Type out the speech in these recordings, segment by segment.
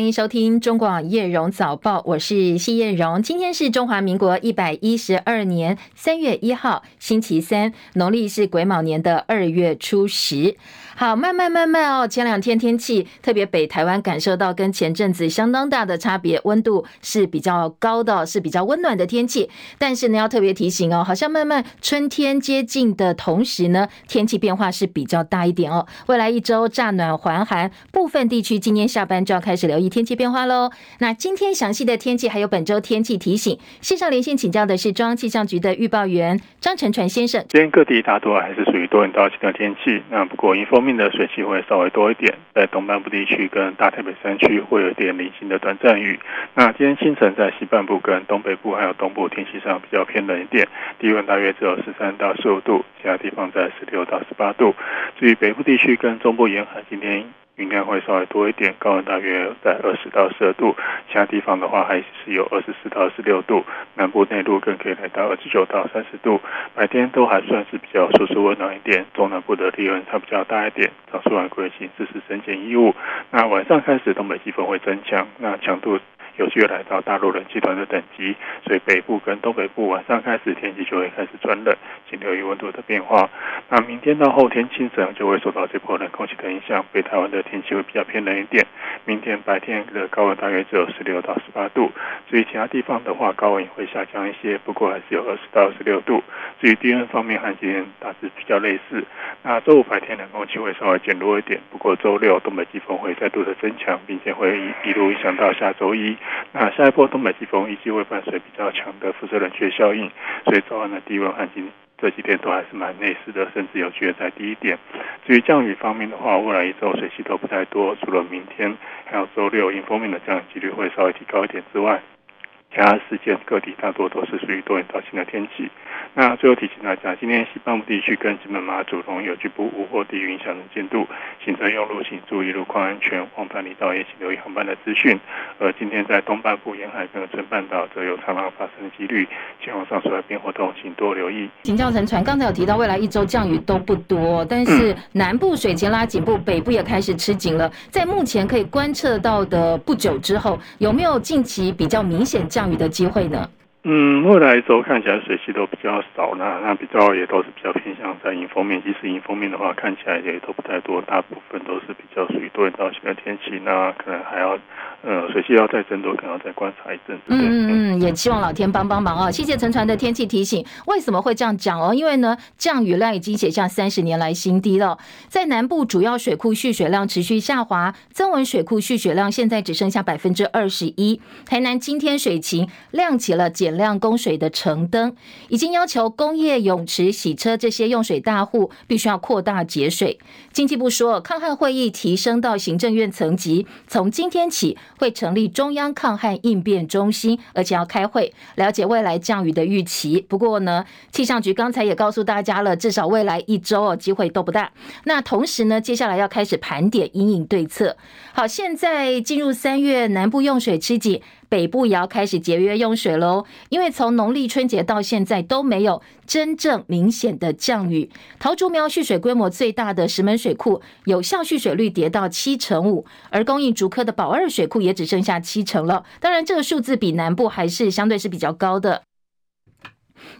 欢迎收听中广叶荣早报，我是谢叶荣。今天是中华民国一百一十二年三月一号，星期三，农历是癸卯年的二月初十。好，慢慢慢慢哦，前两天天气特别北台湾感受到跟前阵子相当大的差别，温度是比较高的，是比较温暖的天气。但是呢，要特别提醒哦，好像慢慢春天接近的同时呢，天气变化是比较大一点哦。未来一周乍暖还寒，部分地区今天下班就要开始留意天气变化喽。那今天详细的天气还有本周天气提醒，线上连线请教的是中央气象局的预报员张成传先生。今天各地大多还是属于多云到晴的天气，那不过迎风面。的水汽会稍微多一点，在东半部地区跟大台北山区会有一点零星的短暂雨。那今天清晨在西半部跟东北部还有东部天气上比较偏冷一点，低温大约只有十三到十五度，其他地方在十六到十八度。至于北部地区跟中部沿海，今天。应该会稍微多一点，高温大约在二十到十二度，其他地方的话还是有二十四到二十六度，南部内陆更可以来到二十九到三十度，白天都还算是比较舒适温暖一点，中南部的低温差比较大一点，早出晚归请自携身兼衣物。那晚上开始东北季风会增强，那强度。有机会来到大陆冷气团的等级，所以北部跟东北部晚上开始天气就会开始转冷，请留意温度的变化。那明天到后天清晨就会受到这波冷空气的影响，北台湾的天气会比较偏冷一点。明天白天的高温大约只有十六到十八度，至于其他地方的话，高温也会下降一些，不过还是有二十到二十六度。至于低温方面，和今天大致比较类似。那周五白天冷空气会稍微减弱一点，不过周六东北季风会再度的增强，并且会一一路影响到下周一。那下一波东北季风预计会伴随比较强的辐射冷却效应，所以早晚的低温和今这几天都还是蛮类似的，甚至有机会再低一点。至于降雨方面的话，未来一周水汽都不太多，除了明天还有周六迎风面的降雨几率会稍微提高一点之外。其他时间各地大多都是属于多云到晴的天气。那最后提醒大家，今天西半部地区跟金门马祖龙有局部雾或低云影响能见度，行车用路请注意路况安全，往返离岛也请留意航班的资讯。而今天在东半部沿海跟中半岛则有长浪发生的几率，前往上述海边活动请多留意。请教陈船，刚才有提到未来一周降雨都不多，但是南部水情拉紧部，北部也开始吃紧了。在目前可以观测到的不久之后，有没有近期比较明显降？降雨的机会呢？嗯，未来一周看起来水汽都比较少，那那比较也都是比较偏向在迎风面。即使迎风面的话，看起来也都不太多，大部分都是比较属于多云到晴的天气。那可能还要。呃，水汽要再增多，可能要再观察一阵子。嗯嗯，也希望老天帮帮忙啊！谢谢陈传的天气提醒。为什么会这样讲哦？因为呢，降雨量已经写下三十年来新低了。在南部主要水库蓄水量持续下滑，增文水库蓄水量现在只剩下百分之二十一。台南今天水情亮起了减量供水的橙灯，已经要求工业泳池、洗车这些用水大户必须要扩大节水。经济部说，抗旱会议提升到行政院层级，从今天起。会成立中央抗旱应变中心，而且要开会了解未来降雨的预期。不过呢，气象局刚才也告诉大家了，至少未来一周哦，机会都不大。那同时呢，接下来要开始盘点阴影对策。好，现在进入三月，南部用水吃紧。北部也要开始节约用水喽，因为从农历春节到现在都没有真正明显的降雨。桃竹苗蓄水规模最大的石门水库有效蓄水率跌到七成五，而供应竹科的宝二水库也只剩下七成了。当然，这个数字比南部还是相对是比较高的。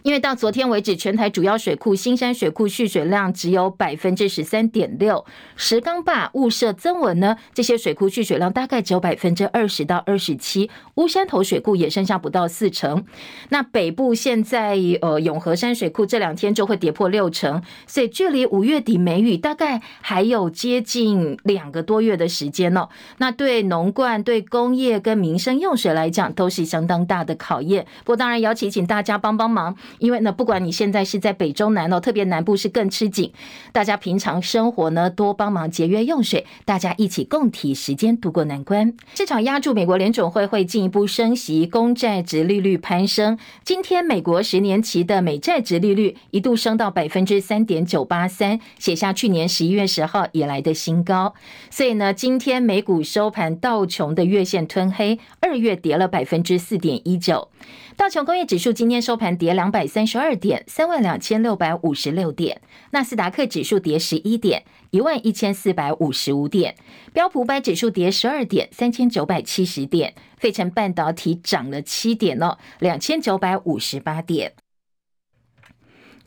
因为到昨天为止，全台主要水库新山水库蓄水量只有百分之十三点六，石冈坝、雾社、曾文呢，这些水库蓄水量大概只有百分之二十到二十七，乌山头水库也剩下不到四成。那北部现在呃永和山水库这两天就会跌破六成，所以距离五月底梅雨大概还有接近两个多月的时间、哦。那对农灌、对工业跟民生用水来讲都是相当大的考验。不过当然邀请请大家帮帮忙。因为呢，不管你现在是在北中南哦，特别南部是更吃紧，大家平常生活呢多帮忙节约用水，大家一起共体时间度过难关。市场压住美国联准会会进一步升息，公债殖利率攀升。今天美国十年期的美债殖利率一度升到百分之三点九八三，写下去年十一月十号以来的新高。所以呢，今天美股收盘道琼的月线吞黑，二月跌了百分之四点一九。道琼工业指数今天收盘跌两。两百三十二点，三万两千六百五十六点。纳斯达克指数跌十一点，一万一千四百五十五点。标普百指数跌十二点，三千九百七十点。费城半导体涨了七点哦，两千九百五十八点。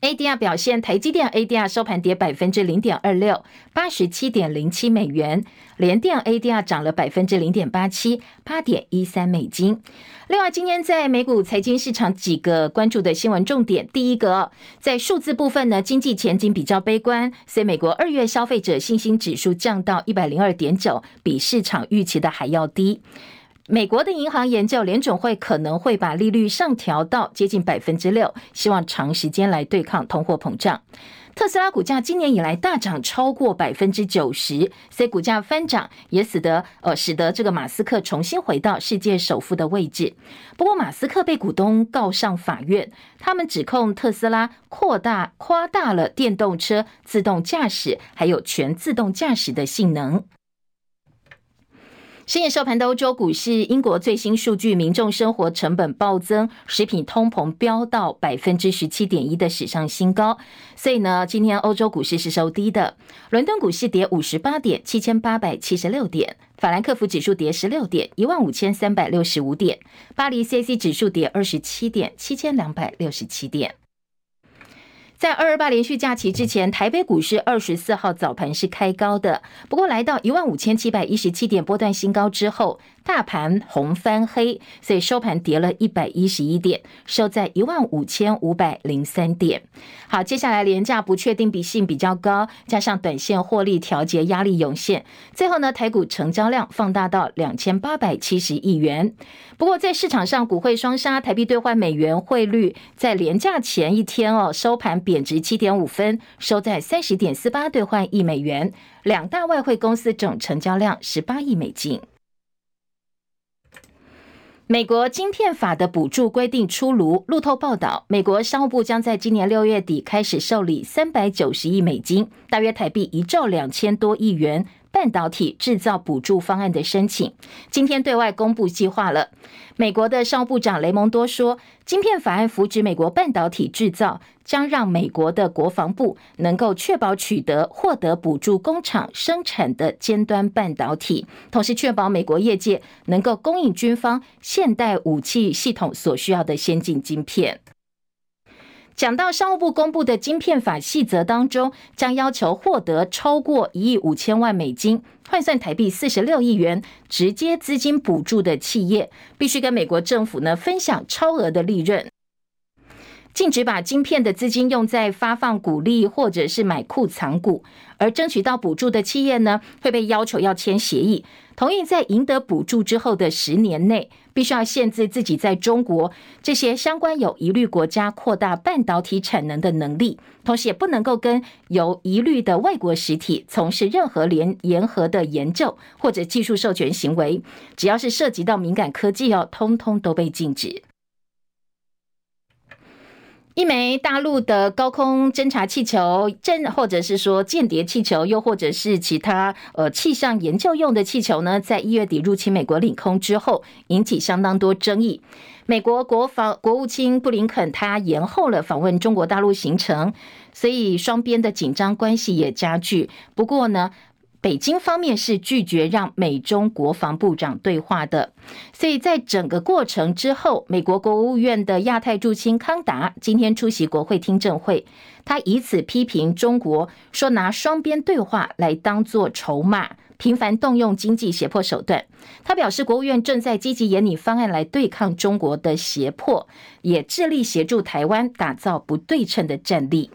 ADR 表现，台积电 ADR 收盘跌百分之零点二六，八十七点零七美元。联电 ADR 涨了百分之零点八七，八点一三美金。另外，今天在美股财经市场几个关注的新闻重点，第一个在数字部分呢，经济前景比较悲观，所以美国二月消费者信心指数降到一百零二点九，比市场预期的还要低。美国的银行研究，联准会可能会把利率上调到接近百分之六，希望长时间来对抗通货膨胀。特斯拉股价今年以来大涨超过百分之九十，所以股价翻涨也使得呃使得这个马斯克重新回到世界首富的位置。不过，马斯克被股东告上法院，他们指控特斯拉扩大夸大了电动车自动驾驶还有全自动驾驶的性能。深夜收盘的欧洲股市，英国最新数据，民众生活成本暴增，食品通膨飙到百分之十七点一的史上新高。所以呢，今天欧洲股市是收低的。伦敦股市跌五十八点，七千八百七十六点；法兰克福指数跌十六点，一万五千三百六十五点；巴黎 c c 指数跌二十七点，七千两百六十七点。在二二八连续假期之前，台北股市二十四号早盘是开高的，不过来到一万五千七百一十七点波段新高之后，大盘红翻黑，所以收盘跌了一百一十一点，收在一万五千五百零三点。好，接下来连价不确定比性比较高，加上短线获利调节压力涌现，最后呢，台股成交量放大到两千八百七十亿元。不过在市场上，股汇双杀，台币兑换美元汇率在连价前一天哦，收盘贬值七点五分，收在三十点四八兑换一美元。两大外汇公司总成交量十八亿美金。美国晶片法的补助规定出炉。路透报道，美国商务部将在今年六月底开始受理三百九十亿美金，大约台币一兆两千多亿元。半导体制造补助方案的申请，今天对外公布计划了。美国的商务部长雷蒙多说，晶片法案扶植美国半导体制造，将让美国的国防部能够确保取得获得补助工厂生产的尖端半导体，同时确保美国业界能够供应军方现代武器系统所需要的先进晶片。讲到商务部公布的晶片法细则当中，将要求获得超过一亿五千万美金，换算台币四十六亿元直接资金补助的企业，必须跟美国政府呢分享超额的利润。禁止把晶片的资金用在发放股利或者是买库藏股，而争取到补助的企业呢，会被要求要签协议，同意在赢得补助之后的十年内，必须要限制自己在中国这些相关有疑虑国家扩大半导体产能的能力，同时也不能够跟有疑虑的外国实体从事任何联联合的研究或者技术授权行为，只要是涉及到敏感科技哦，通通都被禁止。一枚大陆的高空侦察气球，侦或者是说间谍气球，又或者是其他呃气象研究用的气球呢，在一月底入侵美国领空之后，引起相当多争议。美国国防国务卿布林肯他延后了访问中国大陆行程，所以双边的紧张关系也加剧。不过呢，北京方面是拒绝让美中国防部长对话的，所以在整个过程之后，美国国务院的亚太驻青康达今天出席国会听证会，他以此批评中国，说拿双边对话来当作筹码，频繁动用经济胁迫手段。他表示，国务院正在积极研拟方案来对抗中国的胁迫，也致力协助台湾打造不对称的战力。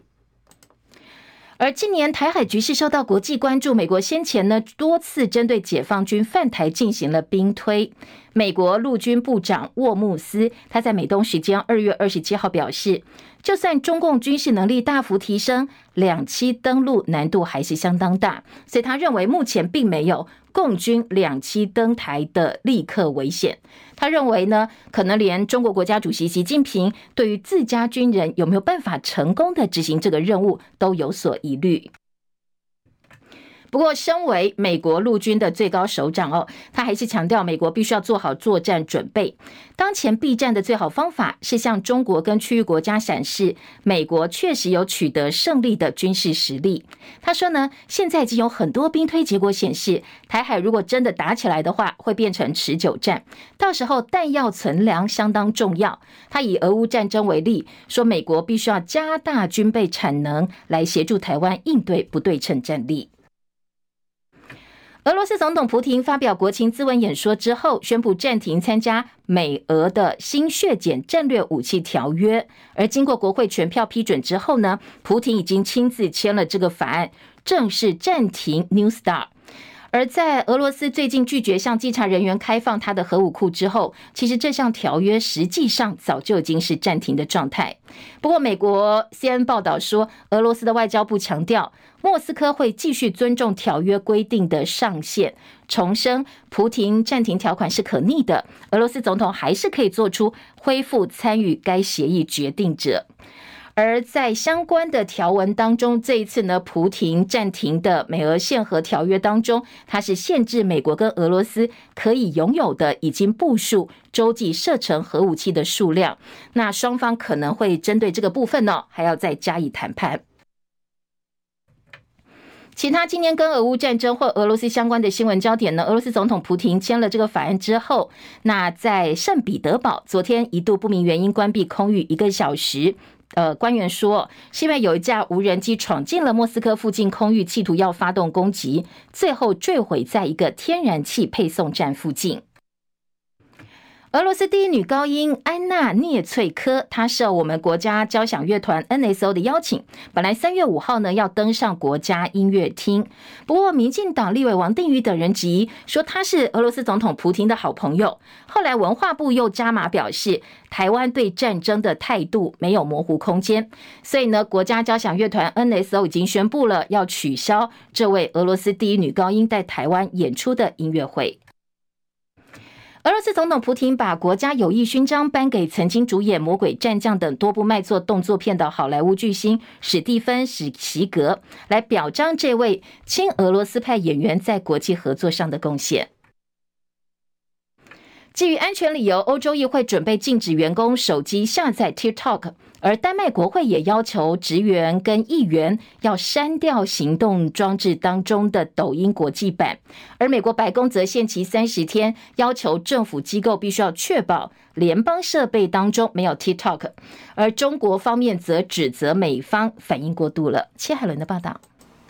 而近年台海局势受到国际关注，美国先前呢多次针对解放军犯台进行了兵推。美国陆军部长沃姆斯他在美东时间二月二十七号表示，就算中共军事能力大幅提升，两栖登陆难度还是相当大，所以他认为目前并没有共军两栖登台的立刻危险。他认为呢，可能连中国国家主席习近平对于自家军人有没有办法成功的执行这个任务都有所疑虑。不过，身为美国陆军的最高首长哦，他还是强调美国必须要做好作战准备。当前避战的最好方法是向中国跟区域国家展示美国确实有取得胜利的军事实力。他说呢，现在已经有很多兵推结果显示，台海如果真的打起来的话，会变成持久战，到时候弹药存粮相当重要。他以俄乌战争为例，说美国必须要加大军备产能来协助台湾应对不对称战力。俄罗斯总统普廷发表国情咨文演说之后，宣布暂停参加美俄的新削减战略武器条约。而经过国会全票批准之后呢，普廷已经亲自签了这个法案，正式暂停 New Star。而在俄罗斯最近拒绝向稽查人员开放他的核武库之后，其实这项条约实际上早就已经是暂停的状态。不过，美国 CNN 报道说，俄罗斯的外交部强调，莫斯科会继续尊重条约规定的上限，重申普廷暂停条款是可逆的，俄罗斯总统还是可以做出恢复参与该协议决定者。而在相关的条文当中，这一次呢，普亭暂停的美俄限核条约当中，它是限制美国跟俄罗斯可以拥有的已经部署洲际射程核武器的数量。那双方可能会针对这个部分呢，还要再加以谈判。其他今年跟俄乌战争或俄罗斯相关的新闻焦点呢，俄罗斯总统普亭签了这个法案之后，那在圣彼得堡昨天一度不明原因关闭空域一个小时。呃，官员说，是因为有一架无人机闯进了莫斯科附近空域，企图要发动攻击，最后坠毁在一个天然气配送站附近。俄罗斯第一女高音安娜聂翠科，她受我们国家交响乐团 NSO 的邀请，本来三月五号呢要登上国家音乐厅。不过，民进党立委王定宇等人质疑说她是俄罗斯总统普京的好朋友。后来文化部又加码表示，台湾对战争的态度没有模糊空间。所以呢，国家交响乐团 NSO 已经宣布了要取消这位俄罗斯第一女高音在台湾演出的音乐会。俄罗斯总统普廷把国家友谊勋章颁给曾经主演《魔鬼战将》等多部卖座动作片的好莱坞巨星史蒂芬史奇格，来表彰这位亲俄罗斯派演员在国际合作上的贡献。基于安全理由，欧洲议会准备禁止员工手机下载 TikTok。而丹麦国会也要求职员跟议员要删掉行动装置当中的抖音国际版，而美国白宫则限期三十天，要求政府机构必须要确保联邦设备当中没有 TikTok，而中国方面则指责美方反应过度了。切海伦的报道。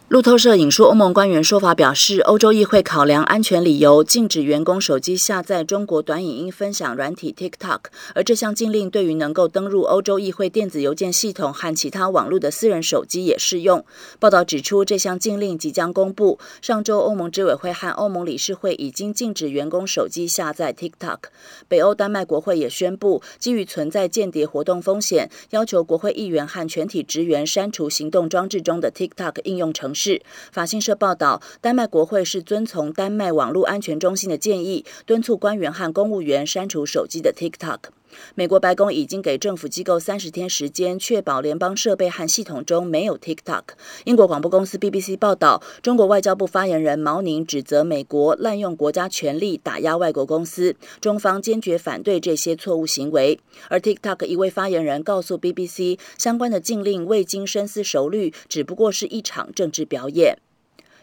路透社引述欧盟官员说法表示，欧洲议会考量安全理由，禁止员工手机下载中国短影音分享软体 TikTok。而这项禁令对于能够登入欧洲议会电子邮件系统和其他网络的私人手机也适用。报道指出，这项禁令即将公布。上周，欧盟执委会和欧盟理事会已经禁止员工手机下载 TikTok。北欧丹麦国会也宣布，基于存在间谍活动风险，要求国会议员和全体职员删除行动装置中的 TikTok 应用程式。是法新社报道，丹麦国会是遵从丹麦网络安全中心的建议，敦促官员和公务员删除手机的 TikTok。美国白宫已经给政府机构三十天时间，确保联邦设备和系统中没有 TikTok。英国广播公司 BBC 报道，中国外交部发言人毛宁指责美国滥用国家权力打压外国公司，中方坚决反对这些错误行为。而 TikTok 一位发言人告诉 BBC，相关的禁令未经深思熟虑，只不过是一场政治表演。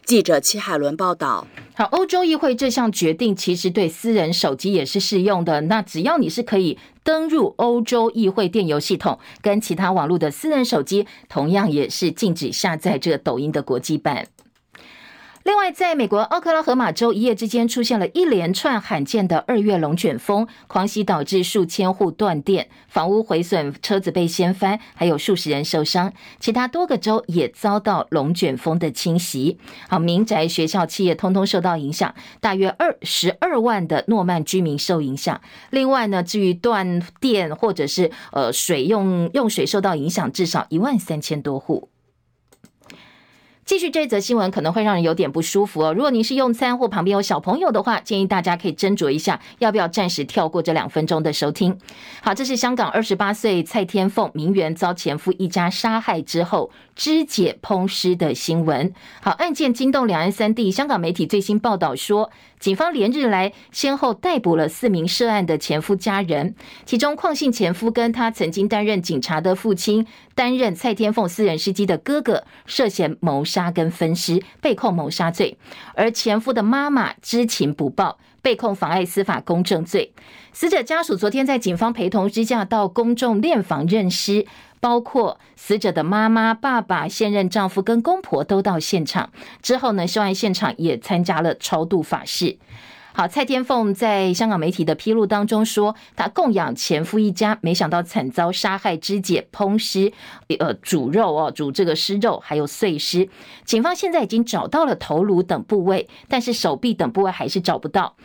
记者齐海伦报道。好，欧洲议会这项决定其实对私人手机也是适用的。那只要你是可以登入欧洲议会电邮系统跟其他网络的私人手机，同样也是禁止下载这个抖音的国际版。另外，在美国奥克拉荷马州，一夜之间出现了一连串罕见的二月龙卷风，狂袭导致数千户断电、房屋毁损、车子被掀翻，还有数十人受伤。其他多个州也遭到龙卷风的侵袭。好，民宅、学校、企业通通受到影响，大约二十二万的诺曼居民受影响。另外呢，至于断电或者是呃水用用水受到影响，至少一万三千多户。继续这则新闻可能会让人有点不舒服哦。如果您是用餐或旁边有小朋友的话，建议大家可以斟酌一下，要不要暂时跳过这两分钟的收听。好，这是香港二十八岁蔡天凤名媛遭前夫一家杀害之后肢解烹尸的新闻。好，案件惊动两岸三地，香港媒体最新报道说，警方连日来先后逮捕了四名涉案的前夫家人，其中邝姓前夫跟他曾经担任警察的父亲，担任蔡天凤私人司机的哥哥，涉嫌谋杀。跟分尸，被控谋杀罪，而前夫的妈妈知情不报，被控妨碍司法公正罪。死者家属昨天在警方陪同之下到公众殓房认尸，包括死者的妈妈、爸爸、现任丈夫跟公婆都到现场。之后呢，凶案现场也参加了超度法事。好，蔡天凤在香港媒体的披露当中说，她供养前夫一家，没想到惨遭杀害、肢解、烹尸，呃，煮肉哦，煮这个尸肉，还有碎尸。警方现在已经找到了头颅等部位，但是手臂等部位还是找不到。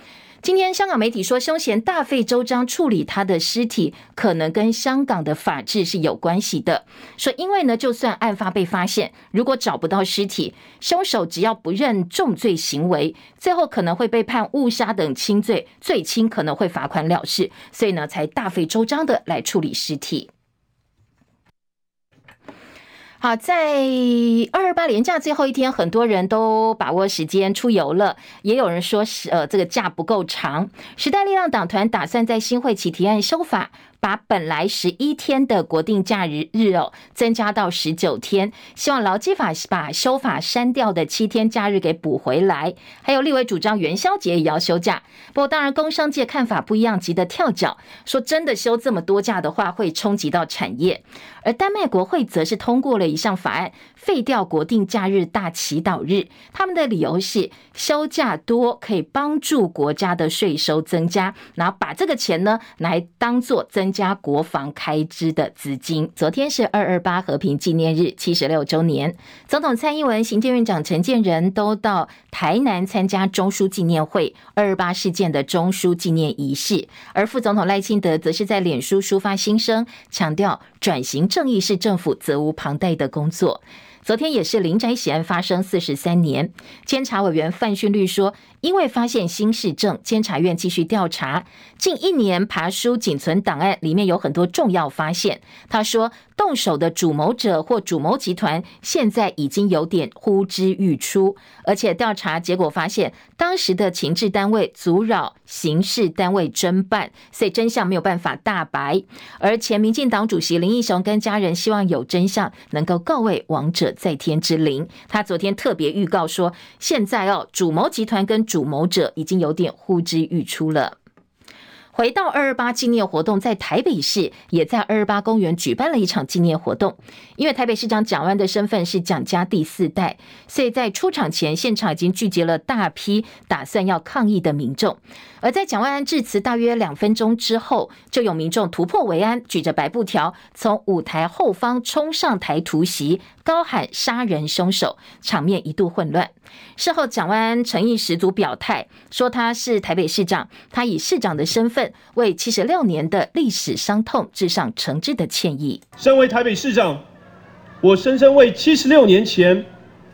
今天香港媒体说，凶嫌大费周章处理他的尸体，可能跟香港的法治是有关系的。说因为呢，就算案发被发现，如果找不到尸体，凶手只要不认重罪行为，最后可能会被判误杀等轻罪，最轻可能会罚款了事。所以呢，才大费周章的来处理尸体。好，在二二八连假最后一天，很多人都把握时间出游了，也有人说是呃这个假不够长。时代力量党团打算在新会期提案修法。把本来十一天的国定假日日哦，增加到十九天，希望劳基法把修法删掉的七天假日给补回来。还有立委主张元宵节也要休假，不过当然工商界看法不一样，急得跳脚，说真的休这么多假的话，会冲击到产业。而丹麦国会则是通过了一项法案，废掉国定假日大祈祷日，他们的理由是休假多可以帮助国家的税收增加，然后把这个钱呢来当做增。加国防开支的资金。昨天是二二八和平纪念日七十六周年，总统蔡英文、行政院长陈建仁都到台南参加中枢纪念会二二八事件的中枢纪念仪式，而副总统赖清德则是在脸书抒发心声，强调转型正义是政府责无旁贷的工作。昨天也是林宅血案发生四十三年，监察委员范训律说，因为发现新事证，监察院继续调查。近一年爬书仅存档案里面有很多重要发现。他说，动手的主谋者或主谋集团现在已经有点呼之欲出，而且调查结果发现，当时的情治单位阻扰刑事单位侦办，所以真相没有办法大白。而前民进党主席林义雄跟家人希望有真相能够告慰亡者在天之灵。他昨天特别预告说，现在哦，主谋集团跟主谋者已经有点呼之欲出了。回到二二八纪念活动，在台北市也在二二八公园举办了一场纪念活动。因为台北市长蒋万的身份是蒋家第四代，所以在出场前，现场已经聚集了大批打算要抗议的民众。而在蒋万安致辞大约两分钟之后，就有民众突破围安，举着白布条从舞台后方冲上台突袭，高喊“杀人凶手”，场面一度混乱。事后，蒋万安诚意十足表态，说他是台北市长，他以市长的身份为七十六年的历史伤痛致上诚挚的歉意。身为台北市长，我深深为七十六年前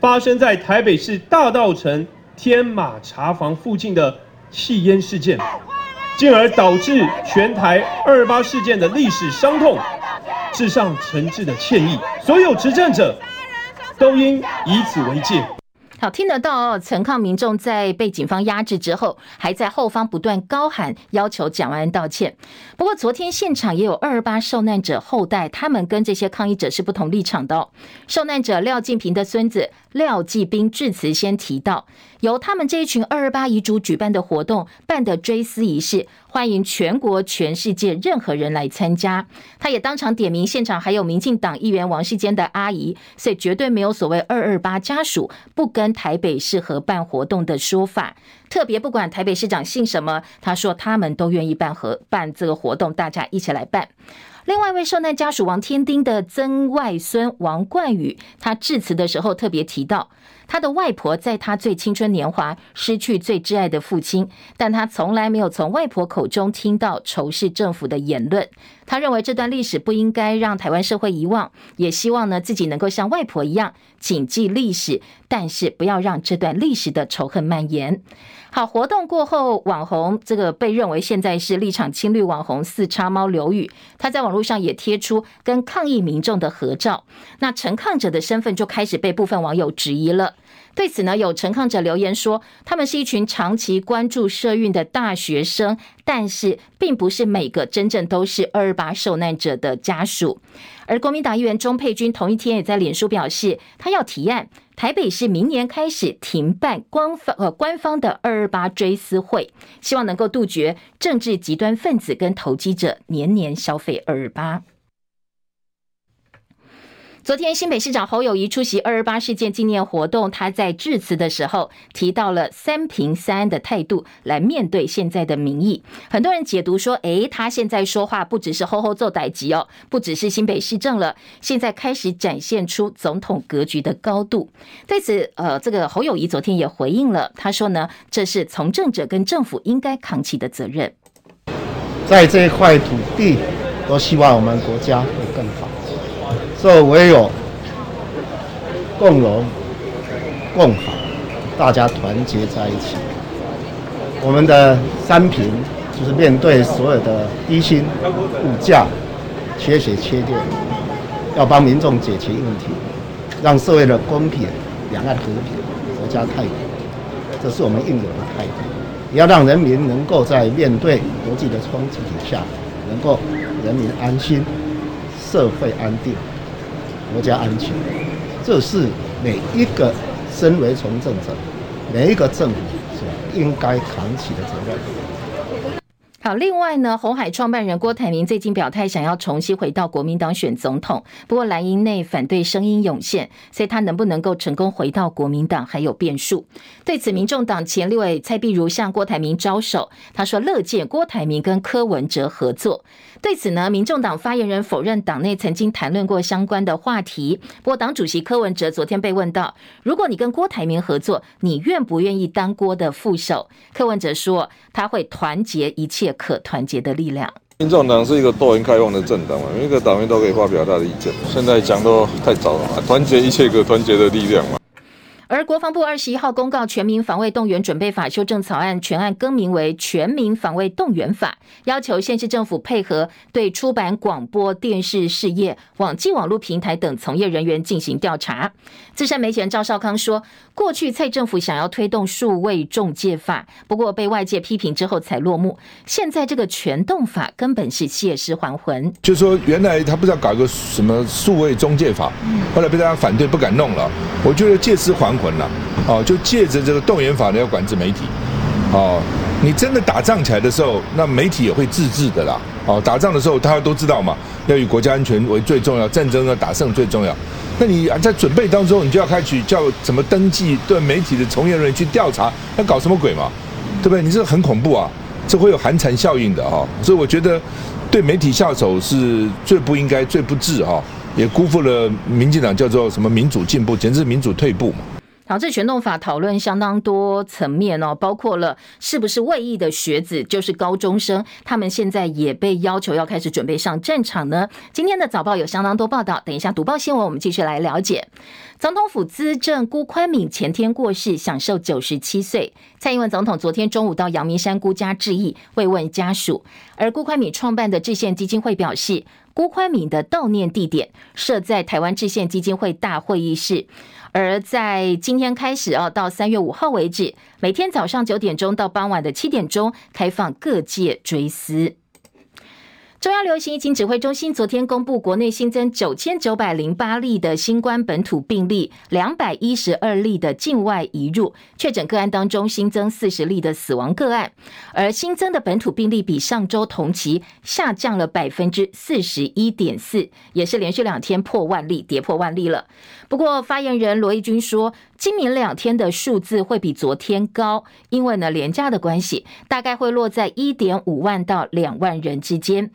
发生在台北市大道城天马茶房附近的弃烟事件，进而导致全台二八事件的历史伤痛致上诚挚的歉意。所有执政者都应以此为戒。好，听得到哦，陈抗民众在被警方压制之后，还在后方不断高喊，要求蒋万安道歉。不过，昨天现场也有二二八受难者后代，他们跟这些抗议者是不同立场的。受难者廖敬平的孙子廖继兵致辞先提到，由他们这一群二二八遗族举办的活动办的追思仪式。欢迎全国、全世界任何人来参加。他也当场点名，现场还有民进党议员王世坚的阿姨，所以绝对没有所谓“二二八家属不跟台北市合办活动”的说法。特别不管台北市长姓什么，他说他们都愿意办合办这个活动，大家一起来办。另外一位受难家属王天丁的曾外孙王冠宇，他致辞的时候特别提到。他的外婆在他最青春年华失去最挚爱的父亲，但他从来没有从外婆口中听到仇视政府的言论。他认为这段历史不应该让台湾社会遗忘，也希望呢自己能够像外婆一样谨记历史，但是不要让这段历史的仇恨蔓延。好，活动过后，网红这个被认为现在是立场青绿网红四叉猫刘宇，他在网络上也贴出跟抗议民众的合照，那陈抗者的身份就开始被部分网友质疑了。对此呢，有陈抗者留言说，他们是一群长期关注社运的大学生，但是并不是每个真正都是二二八受难者的家属。而国民党议员钟佩君同一天也在脸书表示，他要提案台北市明年开始停办官方呃官方的二二八追思会，希望能够杜绝政治极端分子跟投机者年年消费二二八。昨天，新北市长侯友宜出席二二八事件纪念活动，他在致辞的时候提到了三平三的态度来面对现在的民意。很多人解读说，诶，他现在说话不只是吼吼做代志哦，不只是新北市政了，现在开始展现出总统格局的高度。对此，呃，这个侯友宜昨天也回应了，他说呢，这是从政者跟政府应该扛起的责任。在这一块土地，都希望我们国家会更好。所以唯有共荣共好，大家团结在一起。我们的三平就是面对所有的低薪、物价、缺血缺电，要帮民众解决问题，让社会的公平、两岸和平、国家太平，这是我们应有的态度。也要让人民能够在面对国际的冲击底下，能够人民安心，社会安定。国家安全，这是每一个身为从政者，每一个政府所应该扛起的责任。好，另外呢，红海创办人郭台铭最近表态，想要重新回到国民党选总统。不过蓝营内反对声音涌现，所以他能不能够成功回到国民党还有变数。对此，民众党前立委蔡壁如向郭台铭招手，他说乐见郭台铭跟柯文哲合作。对此呢，民众党发言人否认党内曾经谈论过相关的话题。不过党主席柯文哲昨天被问到，如果你跟郭台铭合作，你愿不愿意当郭的副手？柯文哲说他会团结一切。可团结的力量。民众党是一个多元开放的政党嘛，每一个党员都可以发表他的意见。现在讲都太早了嘛，团结一切可团结的力量嘛。而国防部二十一号公告《全民防卫动员准备法》修正草案，全案更名为《全民防卫动员法》，要求县市政府配合对出版、广播电视事业、网际网络平台等从业人员进行调查。资深媒体人赵少康说，过去蔡政府想要推动数位中介法，不过被外界批评之后才落幕。现在这个全动法根本是借尸还魂。就说原来他不知道搞个什么数位中介法，后来被大家反对，不敢弄了。我觉得借尸还魂了，哦，就借着这个动员法呢，要管制媒体，哦，你真的打仗起来的时候，那媒体也会自治的啦，哦，打仗的时候大家都知道嘛，要以国家安全为最重要，战争要打胜最重要，那你在准备当中，你就要开始叫怎么登记对媒体的从业人员去调查，要搞什么鬼嘛，对不对？你这很恐怖啊，这会有寒蝉效应的哈，所以我觉得对媒体下手是最不应该、最不智哈。也辜负了民进党叫做什么民主进步，简直是民主退步嘛。好，这全动法讨论相当多层面哦，包括了是不是卫役的学子，就是高中生，他们现在也被要求要开始准备上战场呢。今天的早报有相当多报道，等一下读报新闻，我们继续来了解。总统府资政辜宽敏前天过世，享寿九十七岁。蔡英文总统昨天中午到阳明山辜家致意，慰问家属。而辜宽敏创办的制宪基金会表示，辜宽敏的悼念地点设在台湾制宪基金会大会议室。而在今天开始哦，到三月五号为止，每天早上九点钟到傍晚的七点钟开放各界追思。中央流行疫情指挥中心昨天公布，国内新增九千九百零八例的新冠本土病例，两百一十二例的境外移入确诊个案当中，新增四十例的死亡个案，而新增的本土病例比上周同期下降了百分之四十一点四，也是连续两天破万例，跌破万例了。不过，发言人罗一军说，今明两天的数字会比昨天高，因为呢连价的关系，大概会落在一点五万到两万人之间。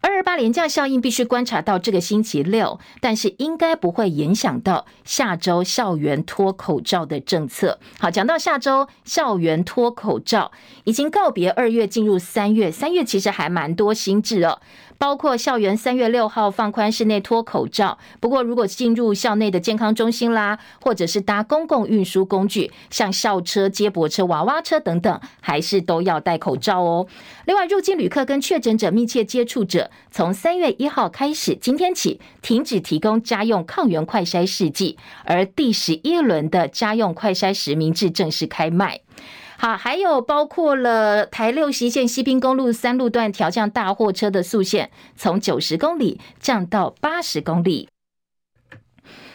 二二八连价效应必须观察到这个星期六，但是应该不会影响到下周校园脱口罩的政策。好，讲到下周校园脱口罩，已经告别二月，进入三月。三月其实还蛮多新制哦。包括校园三月六号放宽室内脱口罩，不过如果进入校内的健康中心啦，或者是搭公共运输工具，像校车、接驳车、娃娃车等等，还是都要戴口罩哦。另外，入境旅客跟确诊者密切接触者，从三月一号开始，今天起停止提供家用抗原快筛试剂，而第十一轮的家用快筛实名制正式开卖。好，还有包括了台六习线西滨公路三路段调降大货车的速限，从九十公里降到八十公里。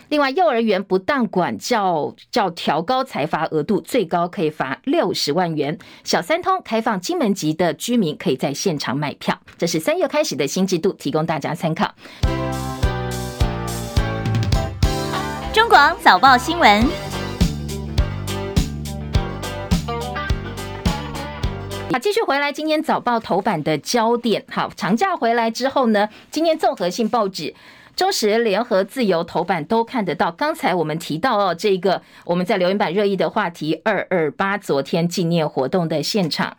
另外，幼儿园不当管教叫调高裁罚额度，最高可以罚六十万元。小三通开放金门籍的居民可以在现场买票，这是三月开始的新制度，提供大家参考。中广早报新闻。好，继续回来。今天早报头版的焦点，好，长假回来之后呢，今天综合性报纸、中时、联合、自由头版都看得到。刚才我们提到哦，这个我们在留言板热议的话题，二二八昨天纪念活动的现场。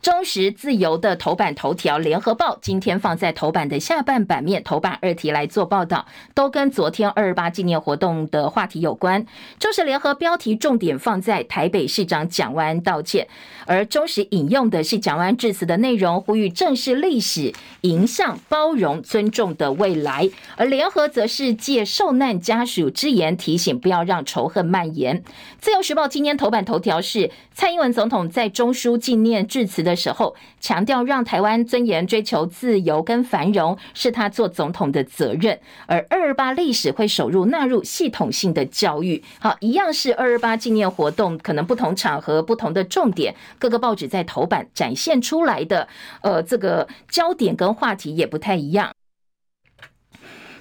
中时自由的头版头条，联合报今天放在头版的下半版面，头版二题来做报道，都跟昨天二二八纪念活动的话题有关。中时联合标题重点放在台北市长蒋万安道歉，而中时引用的是蒋万安致辞的内容，呼吁正视历史，迎向包容尊重的未来。而联合则是借受难家属之言，提醒不要让仇恨蔓延。自由时报今天头版头条是蔡英文总统在中书纪念致辞的时候，强调让台湾尊严、追求自由跟繁荣是他做总统的责任，而二二八历史会首入纳入系统性的教育。好，一样是二二八纪念活动，可能不同场合、不同的重点，各个报纸在头版展现出来的，呃，这个焦点跟话题也不太一样。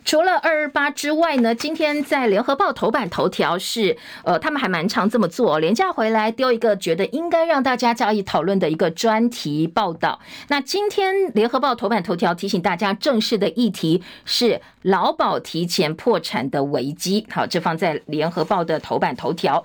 除了二二八之外呢，今天在联合报头版头条是，呃，他们还蛮常这么做，廉价回来丢一个觉得应该让大家加以讨论的一个专题报道。那今天联合报头版头条提醒大家，正式的议题是劳保提前破产的危机。好，这放在联合报的头版头条。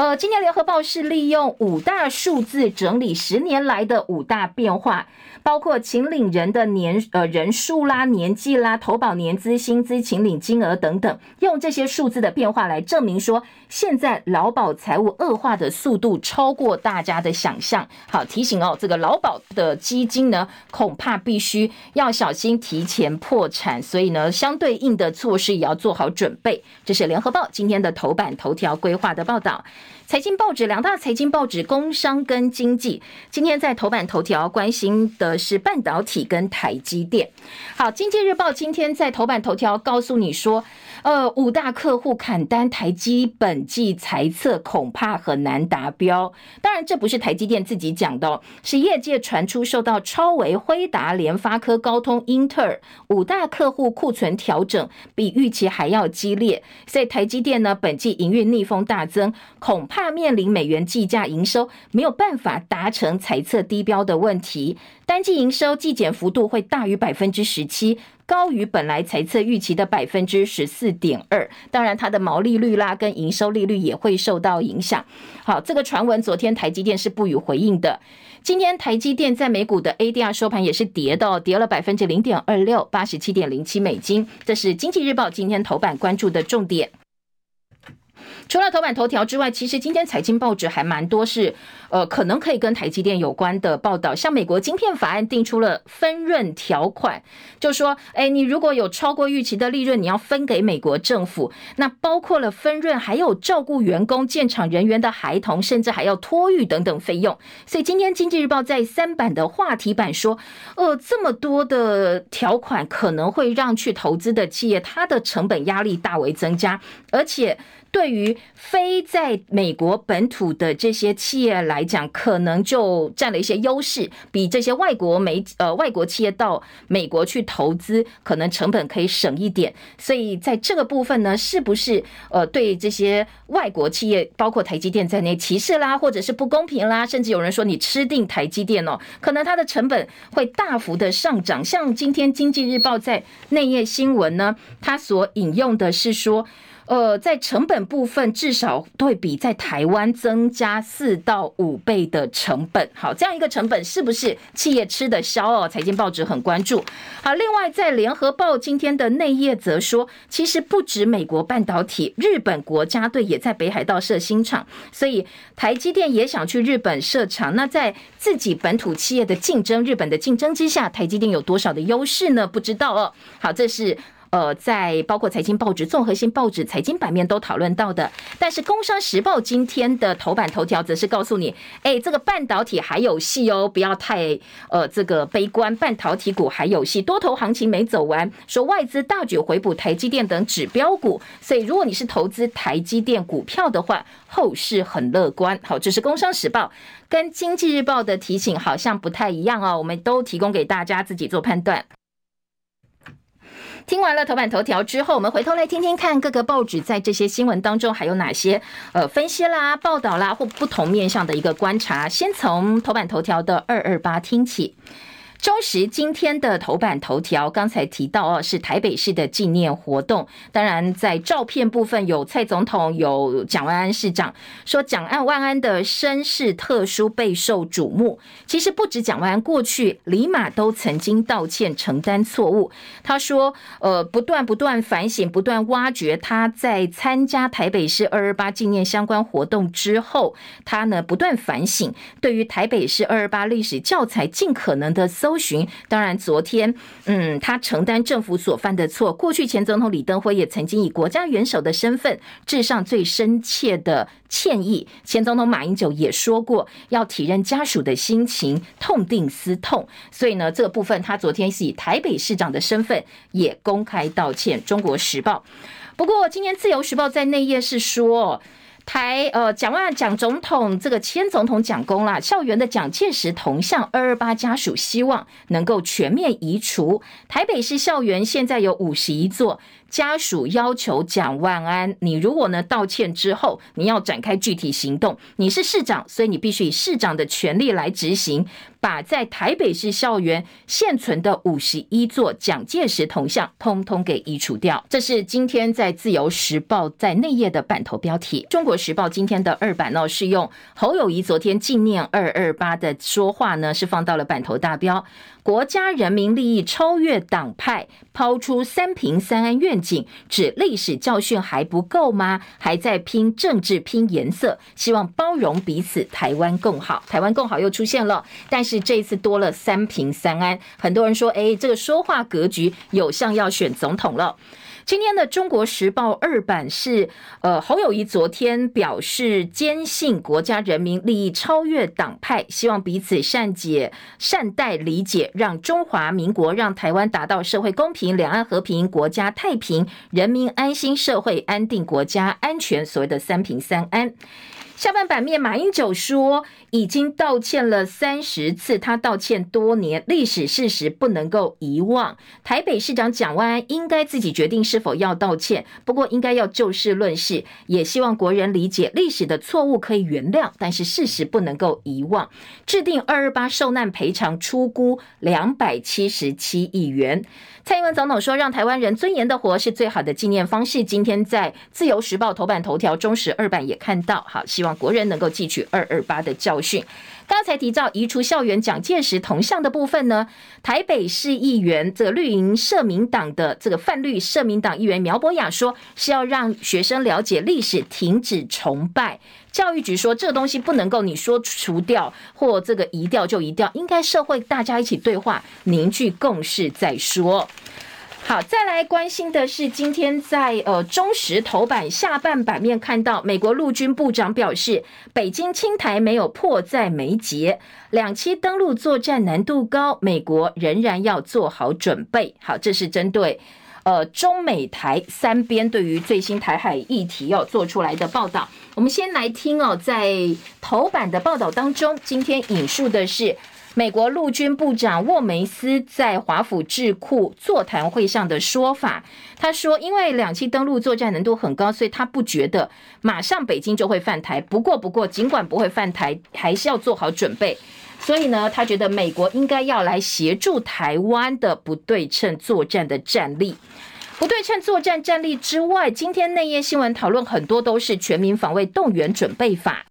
呃，今年联合报是利用五大数字整理十年来的五大变化。包括请领人的年呃人数啦、年纪啦、投保年资、薪资、请领金额等等，用这些数字的变化来证明说，现在劳保财务恶化的速度超过大家的想象。好，提醒哦，这个劳保的基金呢，恐怕必须要小心提前破产，所以呢，相对应的措施也要做好准备。这是联合报今天的头版头条规划的报道。财经报纸两大财经报纸，工商跟经济，今天在头版头条关心的是半导体跟台积电。好，经济日报今天在头版头条告诉你说。呃，五大客户砍单，台积本季财测恐怕很难达标。当然，这不是台积电自己讲的哦，是业界传出受到超微、辉达、联发科、高通、英特尔五大客户库存调整比预期还要激烈，所以台积电呢，本季营运逆风大增，恐怕面临美元计价营收没有办法达成财测低标的问题，单季营收季减幅度会大于百分之十七。高于本来财测预期的百分之十四点二，当然它的毛利率啦跟营收利率也会受到影响。好，这个传闻昨天台积电是不予回应的。今天台积电在美股的 ADR 收盘也是跌的，跌了百分之零点二六，八十七点零七美金。这是经济日报今天头版关注的重点。除了头版头条之外，其实今天财经报纸还蛮多是，呃，可能可以跟台积电有关的报道。像美国晶片法案定出了分润条款，就说，哎，你如果有超过预期的利润，你要分给美国政府。那包括了分润，还有照顾员工、建厂人员的孩童，甚至还要托育等等费用。所以今天经济日报在三版的话题版说，呃，这么多的条款可能会让去投资的企业，它的成本压力大为增加，而且。对于非在美国本土的这些企业来讲，可能就占了一些优势，比这些外国媒呃外国企业到美国去投资，可能成本可以省一点。所以在这个部分呢，是不是呃对这些外国企业，包括台积电在内歧视啦，或者是不公平啦，甚至有人说你吃定台积电哦，可能它的成本会大幅的上涨。像今天经济日报在内页新闻呢，它所引用的是说。呃，在成本部分，至少会比在台湾增加四到五倍的成本。好，这样一个成本是不是企业吃得消哦？财经报纸很关注。好，另外在联合报今天的内页则说，其实不止美国半导体，日本国家队也在北海道设新厂，所以台积电也想去日本设厂。那在自己本土企业的竞争、日本的竞争之下，台积电有多少的优势呢？不知道哦。好，这是。呃，在包括财经报纸、综合性报纸、财经版面都讨论到的，但是《工商时报》今天的头版头条则是告诉你，哎，这个半导体还有戏哦，不要太呃这个悲观，半导体股还有戏，多头行情没走完，说外资大举回补台积电等指标股，所以如果你是投资台积电股票的话，后市很乐观。好，这是《工商时报》跟《经济日报》的提醒好像不太一样哦，我们都提供给大家自己做判断。听完了头版头条之后，我们回头来听听看各个报纸在这些新闻当中还有哪些呃分析啦、报道啦或不同面向的一个观察。先从头版头条的二二八听起。中时今天的头版头条，刚才提到哦，是台北市的纪念活动。当然，在照片部分有蔡总统，有蒋万安市长，说蒋万安的身世特殊备受瞩目。其实不止蒋万安，过去李马都曾经道歉承担错误。他说，呃，不断不断反省，不断挖掘。他在参加台北市二二八纪念相关活动之后，他呢不断反省，对于台北市二二八历史教材，尽可能的搜。搜寻，当然，昨天，嗯，他承担政府所犯的错。过去前总统李登辉也曾经以国家元首的身份致上最深切的歉意。前总统马英九也说过，要体认家属的心情，痛定思痛。所以呢，这个部分他昨天是以台北市长的身份也公开道歉。中国时报，不过今天自由时报在内页是说。台呃，蒋万蒋总统这个前总统蒋公啦，校园的蒋介石铜像二二八家属希望能够全面移除。台北市校园现在有五十一座。家属要求蒋万安，你如果呢道歉之后，你要展开具体行动。你是市长，所以你必须以市长的权力来执行，把在台北市校园现存的五十一座蒋介石铜像通通给移除掉。这是今天在自由时报在内页的版头标题。中国时报今天的二版呢，是用侯友宜昨天纪念二二八的说话呢，是放到了版头大标。国家人民利益超越党派，抛出三平三安愿景，指历史教训还不够吗？还在拼政治、拼颜色，希望包容彼此，台湾更好。台湾更好又出现了，但是这一次多了三平三安，很多人说，哎，这个说话格局有像要选总统了。今天的《中国时报》二版是，呃，侯友谊昨天表示，坚信国家人民利益超越党派，希望彼此善解、善待、理解，让中华民国、让台湾达到社会公平、两岸和平、国家太平、人民安心、社会安定、国家安全，所谓的三平三安。下半版面，马英九说已经道歉了三十次，他道歉多年，历史事实不能够遗忘。台北市长蒋万安应该自己决定是否要道歉，不过应该要就事论事，也希望国人理解历史的错误可以原谅，但是事实不能够遗忘。制定二二八受难赔偿初估两百七十七亿元。蔡英文总统说：“让台湾人尊严的活是最好的纪念方式。”今天在《自由时报》头版头条、中时二版也看到，好，希望国人能够记取二二八的教训。刚才提到移除校园蒋介石铜像的部分呢，台北市议员这个绿营社民党的这个泛绿社民党议员苗博雅说，是要让学生了解历史，停止崇拜。教育局说，这东西不能够你说除掉或这个移掉就移掉，应该社会大家一起对话，凝聚共识再说。好，再来关心的是，今天在呃中时头版下半版面看到，美国陆军部长表示，北京侵台没有迫在眉睫，两栖登陆作战难度高，美国仍然要做好准备。好，这是针对呃中美台三边对于最新台海议题要做出来的报道。我们先来听哦，在头版的报道当中，今天引述的是美国陆军部长沃梅斯在华府智库座谈会上的说法。他说，因为两栖登陆作战难度很高，所以他不觉得马上北京就会犯台。不过，不过，尽管不会犯台，还是要做好准备。所以呢，他觉得美国应该要来协助台湾的不对称作战的战力。不对称作战战力之外，今天内页新闻讨论很多都是全民防卫动员准备法。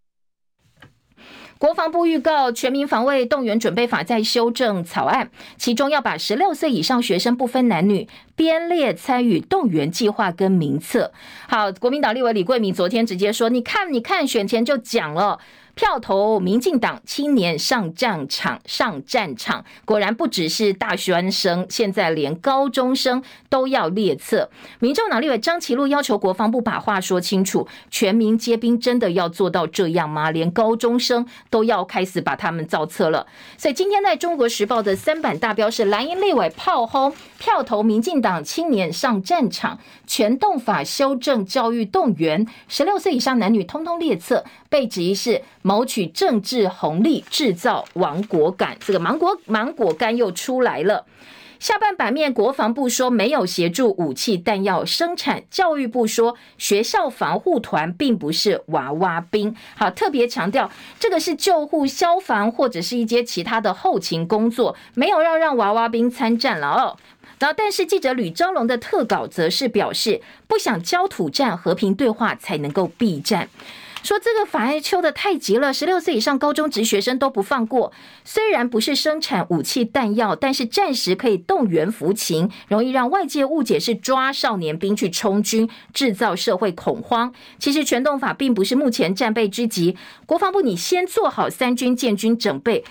国防部预告，全民防卫动员准备法在修正草案，其中要把十六岁以上学生不分男女编列参与动员计划跟名册。好，国民党立委李桂敏昨天直接说：“你看，你看，选前就讲了。”票投民进党青年上战场，上战场，果然不只是大学生，现在连高中生都要列册。民众党立委张其禄要求国防部把话说清楚，全民皆兵真的要做到这样吗？连高中生都要开始把他们造册了。所以今天在中国时报的三版大标是蓝营立委炮轰，票投民进党青年上战场，全动法修正教育动员，十六岁以上男女通通列册，被质疑是。谋取政治红利，制造亡国感，这个芒果芒果干又出来了。下半版面，国防部说没有协助武器弹药生产，教育部说学校防护团并不是娃娃兵。好，特别强调这个是救护、消防或者是一些其他的后勤工作，没有要让娃娃兵参战了哦。然后，但是记者吕昭龙的特稿则是表示，不想焦土战，和平对话才能够避战。说这个法案修得太急了，十六岁以上高中职学生都不放过。虽然不是生产武器弹药，但是暂时可以动员服勤，容易让外界误解是抓少年兵去充军，制造社会恐慌。其实全动法并不是目前战备之急，国防部你先做好三军建军准备。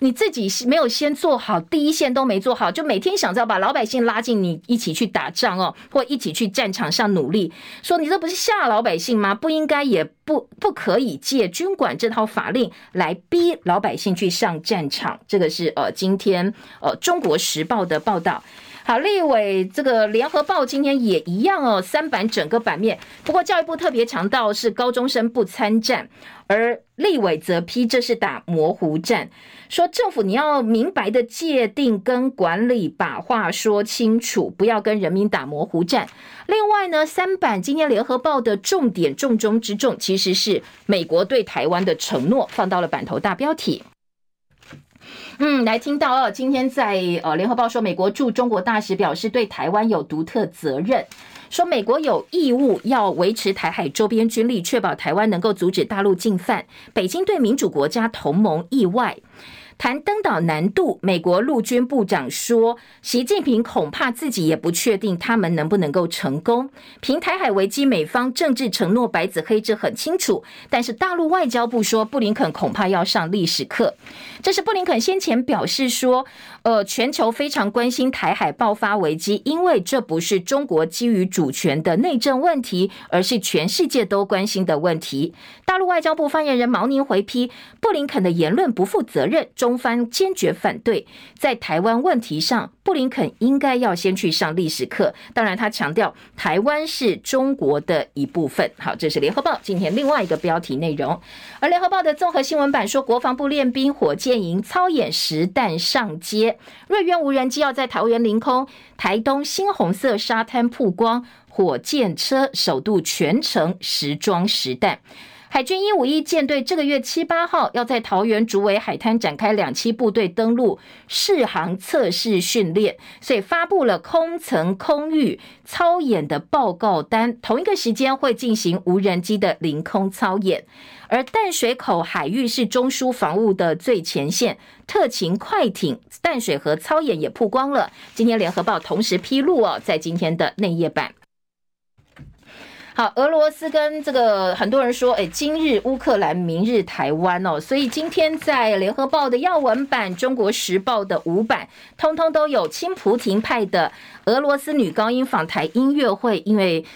你自己没有先做好，第一线都没做好，就每天想着把老百姓拉进你一起去打仗哦，或一起去战场上努力，说你这不是吓老百姓吗？不应该，也不不可以借军管这套法令来逼老百姓去上战场。这个是呃，今天呃《中国时报》的报道。好，立委这个联合报今天也一样哦，三版整个版面。不过教育部特别强调是高中生不参战，而立委则批这是打模糊战，说政府你要明白的界定跟管理，把话说清楚，不要跟人民打模糊战。另外呢，三版今天联合报的重点重中之重，其实是美国对台湾的承诺，放到了版头大标题。嗯，来听到哦，今天在呃联合报说，美国驻中国大使表示对台湾有独特责任，说美国有义务要维持台海周边军力，确保台湾能够阻止大陆进犯。北京对民主国家同盟意外。谈登岛难度，美国陆军部长说，习近平恐怕自己也不确定他们能不能够成功。平台海危机，美方政治承诺白纸黑字很清楚，但是大陆外交部说，布林肯恐怕要上历史课。这是布林肯先前表示说，呃，全球非常关心台海爆发危机，因为这不是中国基于主权的内政问题，而是全世界都关心的问题。大陆外交部发言人毛宁回批布林肯的言论不负责任。中中方坚决反对，在台湾问题上，布林肯应该要先去上历史课。当然，他强调台湾是中国的一部分。好，这是联合报今天另外一个标题内容。而联合报的综合新闻版说，国防部练兵火箭营操演实弹上街，瑞渊无人机要在桃园凌空，台东猩红色沙滩曝光，火箭车首度全程实装实弹。海军一五一舰队这个月七八号要在桃园竹围海滩展开两栖部队登陆试航测试训练，所以发布了空层空域操演的报告单。同一个时间会进行无人机的临空操演，而淡水口海域是中枢防务的最前线，特勤快艇淡水河操演也曝光了。今天联合报同时披露哦，在今天的内页版。好，俄罗斯跟这个很多人说，哎，今日乌克兰，明日台湾哦，所以今天在联合报的要闻版、中国时报的五版，通通都有青普亭派的俄罗斯女高音访台音乐会，因为。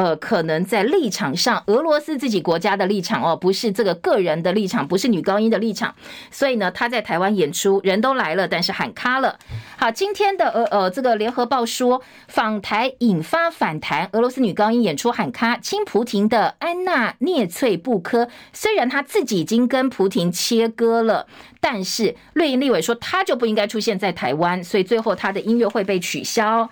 呃，可能在立场上，俄罗斯自己国家的立场哦，不是这个个人的立场，不是女高音的立场，所以呢，他在台湾演出，人都来了，但是喊卡了。好，今天的呃呃，这个联合报说访台引发反弹，俄罗斯女高音演出喊卡，亲普亭的安娜涅翠布科，虽然她自己已经跟普亭切割了，但是绿营立委说她就不应该出现在台湾，所以最后她的音乐会被取消。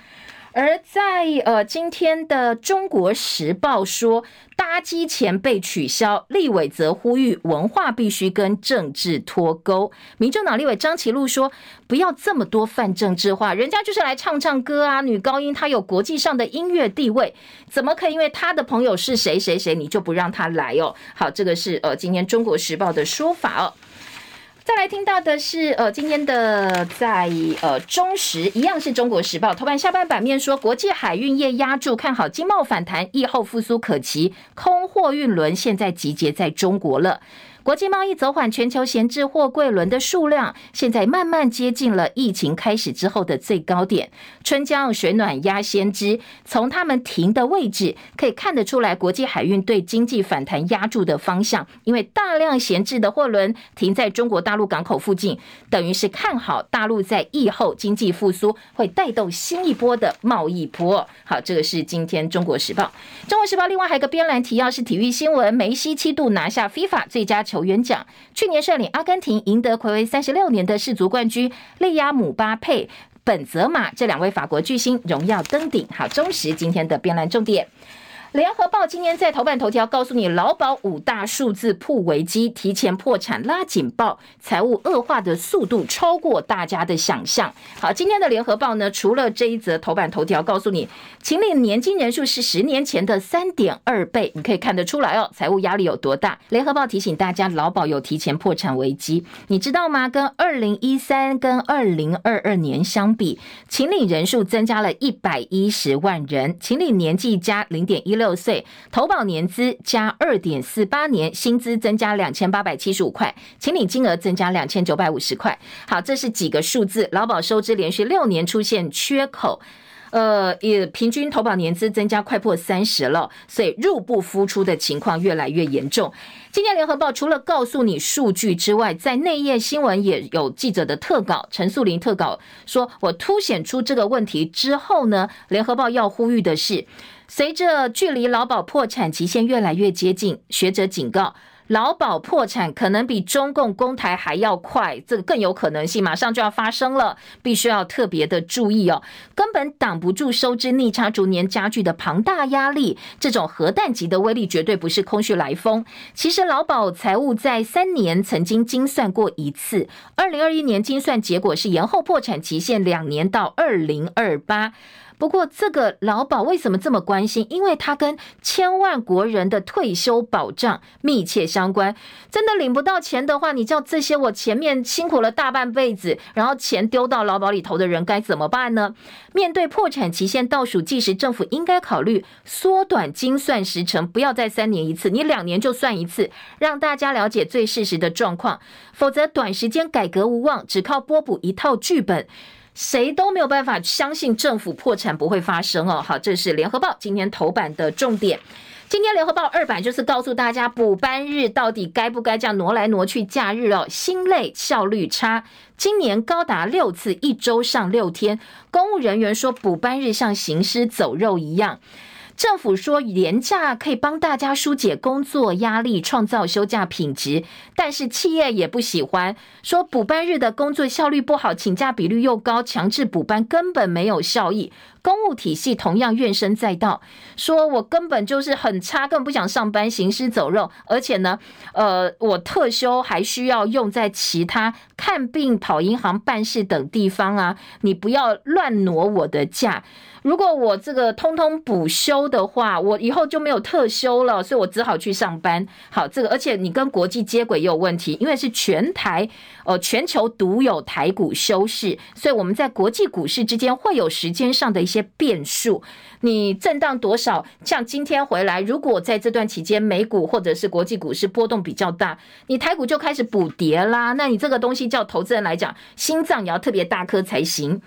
而在呃今天的《中国时报》说，搭机前被取消，立委则呼吁文化必须跟政治脱钩。民众党立委张其禄说，不要这么多泛政治化，人家就是来唱唱歌啊，女高音她有国际上的音乐地位，怎么可以因为她的朋友是谁谁谁，你就不让她来哦？好，这个是呃今天《中国时报》的说法哦。再来听到的是，呃，今天的在呃中时一样是中国时报头版下半版面说，国际海运业压住，看好经贸反弹，疫后复苏可期，空货运轮现在集结在中国了。国际贸易走缓，全球闲置货柜轮的数量现在慢慢接近了疫情开始之后的最高点。春江水暖鸭先知，从他们停的位置可以看得出来，国际海运对经济反弹压住的方向。因为大量闲置的货轮停在中国大陆港口附近，等于是看好大陆在疫后经济复苏会带动新一波的贸易波。好，这个是今天中国时报。中国时报另外还有个编栏提要是体育新闻：梅西七度拿下 FIFA 最佳球。员奖，去年率领阿根廷赢得魁违三十六年的世足冠军，力压姆巴佩、本泽马这两位法国巨星荣耀登顶。好，忠实今天的辩论重点。联合报今天在头版头条告诉你，劳保五大数字铺危机，提前破产拉警报，财务恶化的速度超过大家的想象。好，今天的联合报呢，除了这一则头版头条告诉你，请领年金人数是十年前的三点二倍，你可以看得出来哦，财务压力有多大。联合报提醒大家，劳保有提前破产危机，你知道吗？跟二零一三跟二零二二年相比，请领人数增加了一百一十万人，请领年纪加零点一。六岁投保年资加二点四八年，薪资增加两千八百七十五块，请领金额增加两千九百五十块。好，这是几个数字。劳保收支连续六年出现缺口，呃，也平均投保年资增加快破三十了，所以入不敷出的情况越来越严重。今天联合报除了告诉你数据之外，在内页新闻也有记者的特稿，陈素玲特稿说，我凸显出这个问题之后呢，联合报要呼吁的是。随着距离劳保破产期限越来越接近，学者警告，劳保破产可能比中共攻台还要快，这个更有可能性马上就要发生了，必须要特别的注意哦，根本挡不住收支逆差逐年加剧的庞大压力，这种核弹级的威力绝对不是空穴来风。其实劳保财务在三年曾经精算过一次，二零二一年精算结果是延后破产期限两年到二零二八。不过，这个劳保为什么这么关心？因为它跟千万国人的退休保障密切相关。真的领不到钱的话，你叫这些我前面辛苦了大半辈子，然后钱丢到劳保里头的人该怎么办呢？面对破产期限倒数计时，政府应该考虑缩短精算时程，不要再三年一次，你两年就算一次，让大家了解最事实的状况。否则，短时间改革无望，只靠拨补一套剧本。谁都没有办法相信政府破产不会发生哦。好，这是联合报今天头版的重点。今天联合报二版就是告诉大家补班日到底该不该这样挪来挪去假日哦，心累效率差，今年高达六次一周上六天，公务人员说补班日像行尸走肉一样。政府说连假可以帮大家疏解工作压力，创造休假品质，但是企业也不喜欢，说补班日的工作效率不好，请假比率又高，强制补班根本没有效益。公务体系同样怨声载道，说我根本就是很差，根本不想上班，行尸走肉，而且呢，呃，我特休还需要用在其他看病、跑银行、办事等地方啊，你不要乱挪我的假。如果我这个通通补休的话，我以后就没有特休了，所以我只好去上班。好，这个而且你跟国际接轨也有问题，因为是全台呃全球独有台股休市，所以我们在国际股市之间会有时间上的一些变数。你震荡多少？像今天回来，如果在这段期间美股或者是国际股市波动比较大，你台股就开始补跌啦。那你这个东西叫投资人来讲，心脏也要特别大颗才行。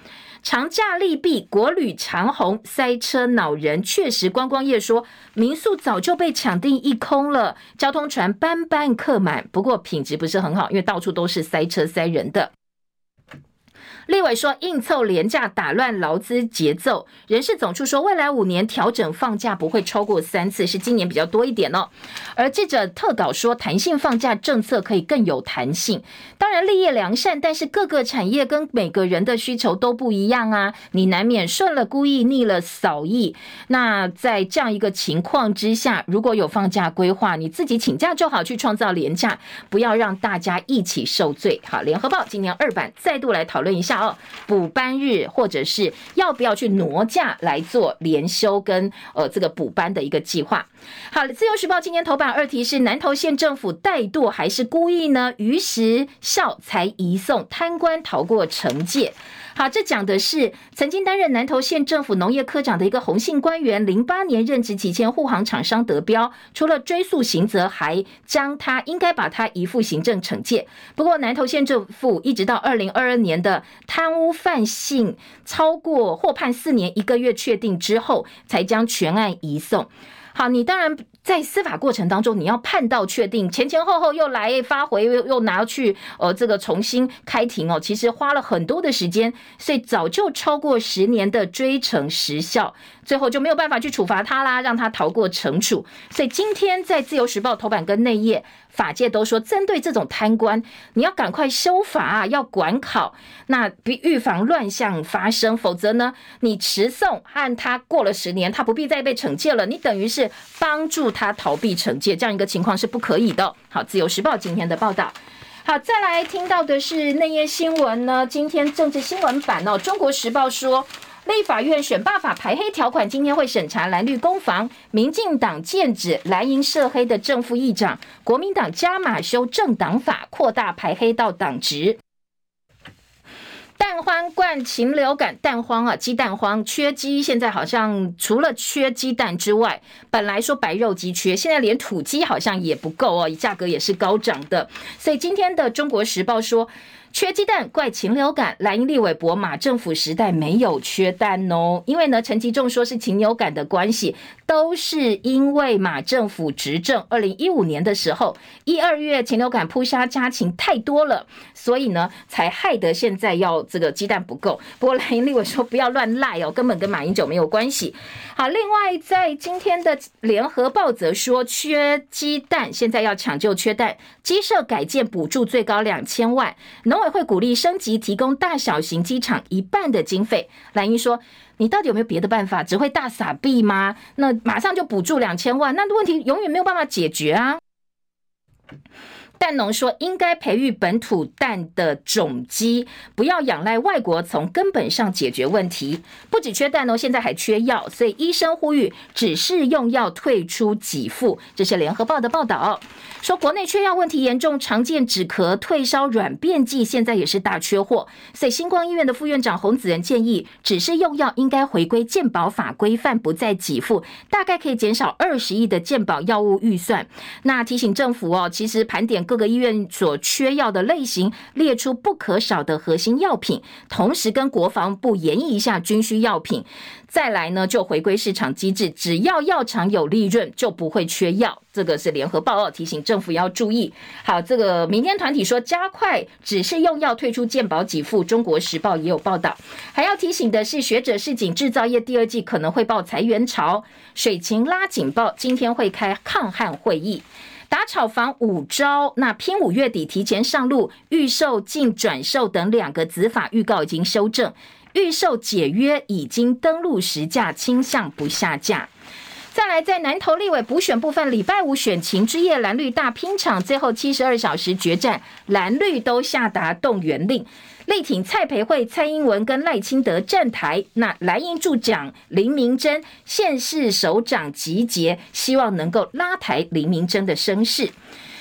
长假利弊，国旅长虹，塞车恼人，确实观光业说，民宿早就被抢订一空了，交通船班班客满，不过品质不是很好，因为到处都是塞车塞人的。立委说，硬凑廉价打乱劳资节奏。人事总处说，未来五年调整放假不会超过三次，是今年比较多一点哦。而记者特稿说，弹性放假政策可以更有弹性。当然，立业良善，但是各个产业跟每个人的需求都不一样啊。你难免顺了孤意，逆了扫意。那在这样一个情况之下，如果有放假规划，你自己请假就好，去创造廉价，不要让大家一起受罪。好，联合报今年二版再度来讨论一下。哦，补班日或者是要不要去挪假来做连休跟呃这个补班的一个计划。好，自由时报今天头版二题是南投县政府怠惰还是故意呢？于时效才移送贪官逃过惩戒。好，这讲的是曾经担任南投县政府农业科长的一个洪姓官员，零八年任职期间护航厂商得标，除了追诉刑责，还将他应该把他移付行政惩戒。不过南投县政府一直到二零二二年的贪污犯性超过获判四年一个月确定之后，才将全案移送。好，你当然。在司法过程当中，你要判到确定，前前后后又来发回，又又拿去呃这个重新开庭哦，其实花了很多的时间，所以早就超过十年的追惩时效，最后就没有办法去处罚他啦，让他逃过惩处。所以今天在自由时报头版跟内页。法界都说，针对这种贪官，你要赶快修法，要管考，那必预防乱象发生，否则呢，你迟送和他过了十年，他不必再被惩戒了，你等于是帮助他逃避惩戒，这样一个情况是不可以的。好，自由时报今天的报道。好，再来听到的是内页新闻呢，今天政治新闻版哦，中国时报说。立法院选罢法排黑条款，今天会审查蓝绿攻防。民进党剑指蓝营涉黑的正副议长，国民党加码修政党法，扩大排黑到党职。蛋荒冠禽流感，蛋荒啊，鸡蛋荒，缺鸡。现在好像除了缺鸡蛋之外，本来说白肉鸡缺，现在连土鸡好像也不够哦，价格也是高涨的。所以今天的《中国时报》说。缺鸡蛋怪禽流感，蓝营立委驳马政府时代没有缺蛋哦，因为呢，陈吉仲说是禽流感的关系，都是因为马政府执政二零一五年的时候，一二月禽流感扑杀家禽太多了，所以呢，才害得现在要这个鸡蛋不够。不过蓝营立委说不要乱赖哦，根本跟马英九没有关系。好，另外在今天的联合报则说缺鸡蛋，现在要抢救缺蛋，鸡舍改建补助最高两千万，农委会鼓励升级，提供大小型机场一半的经费。蓝英说：“你到底有没有别的办法？只会大撒币吗？那马上就补助两千万，那问题永远没有办法解决啊！”蛋农说，应该培育本土蛋的种鸡，不要仰赖外国，从根本上解决问题。不止缺蛋哦，现在还缺药，所以医生呼吁只是用药退出给付。这是联合报的报道。说国内缺药问题严重，常见止咳、退烧软便剂现在也是大缺货，所以星光医院的副院长洪子仁建议，只是用药应该回归健保法规范，不再给付，大概可以减少二十亿的健保药物预算。那提醒政府哦，其实盘点各个医院所缺药的类型，列出不可少的核心药品，同时跟国防部研议一下军需药品。再来呢，就回归市场机制，只要药厂有利润，就不会缺药。这个是联合报告提醒政府要注意。好，这个民间团体说加快只是用药退出健保给付，中国时报也有报道。还要提醒的是，学者市井制造业第二季可能会爆裁员潮，水情拉警报，今天会开抗旱会议，打炒房五招，那拼五月底提前上路，预售进转售等两个子法预告已经修正。预售解约已经登录实价，倾向不下架。再来，在南投立委补选部分，礼拜五选情之夜，蓝绿大拼场，最后七十二小时决战，蓝绿都下达动员令，力挺蔡培慧、蔡英文跟赖清德站台。那蓝营助讲林明珍，县市首长集结，希望能够拉抬林明珍的声势。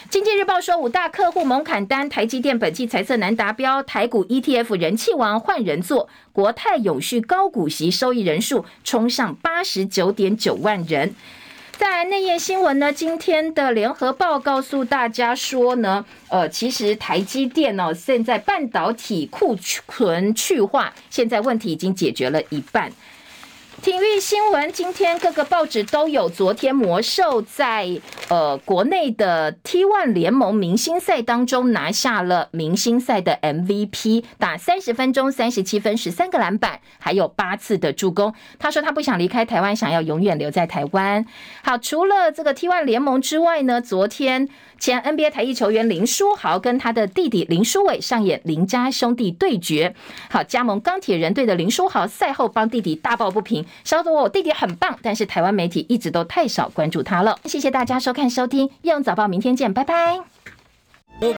经济日报说，五大客户猛砍单，台积电本季财测难达标，台股 ETF 人气王换人做，国泰永续高股息收益人数冲上八十九点九万人。在内页新闻呢，今天的联合报告诉大家说呢，呃，其实台积电哦，现在半导体库存去化，现在问题已经解决了一半。体育新闻，今天各个报纸都有。昨天魔兽在呃国内的 T1 联盟明星赛当中拿下了明星赛的 MVP，打三十分钟三十七分十三个篮板，还有八次的助攻。他说他不想离开台湾，想要永远留在台湾。好，除了这个 T1 联盟之外呢，昨天前 NBA 台裔球员林书豪跟他的弟弟林书伟上演林家兄弟对决。好，加盟钢铁人队的林书豪赛后帮弟弟大抱不平，说我弟弟很棒，但是台湾媒体一直都太少关注他了。谢谢大家收看收听，用早报，明天见，拜拜。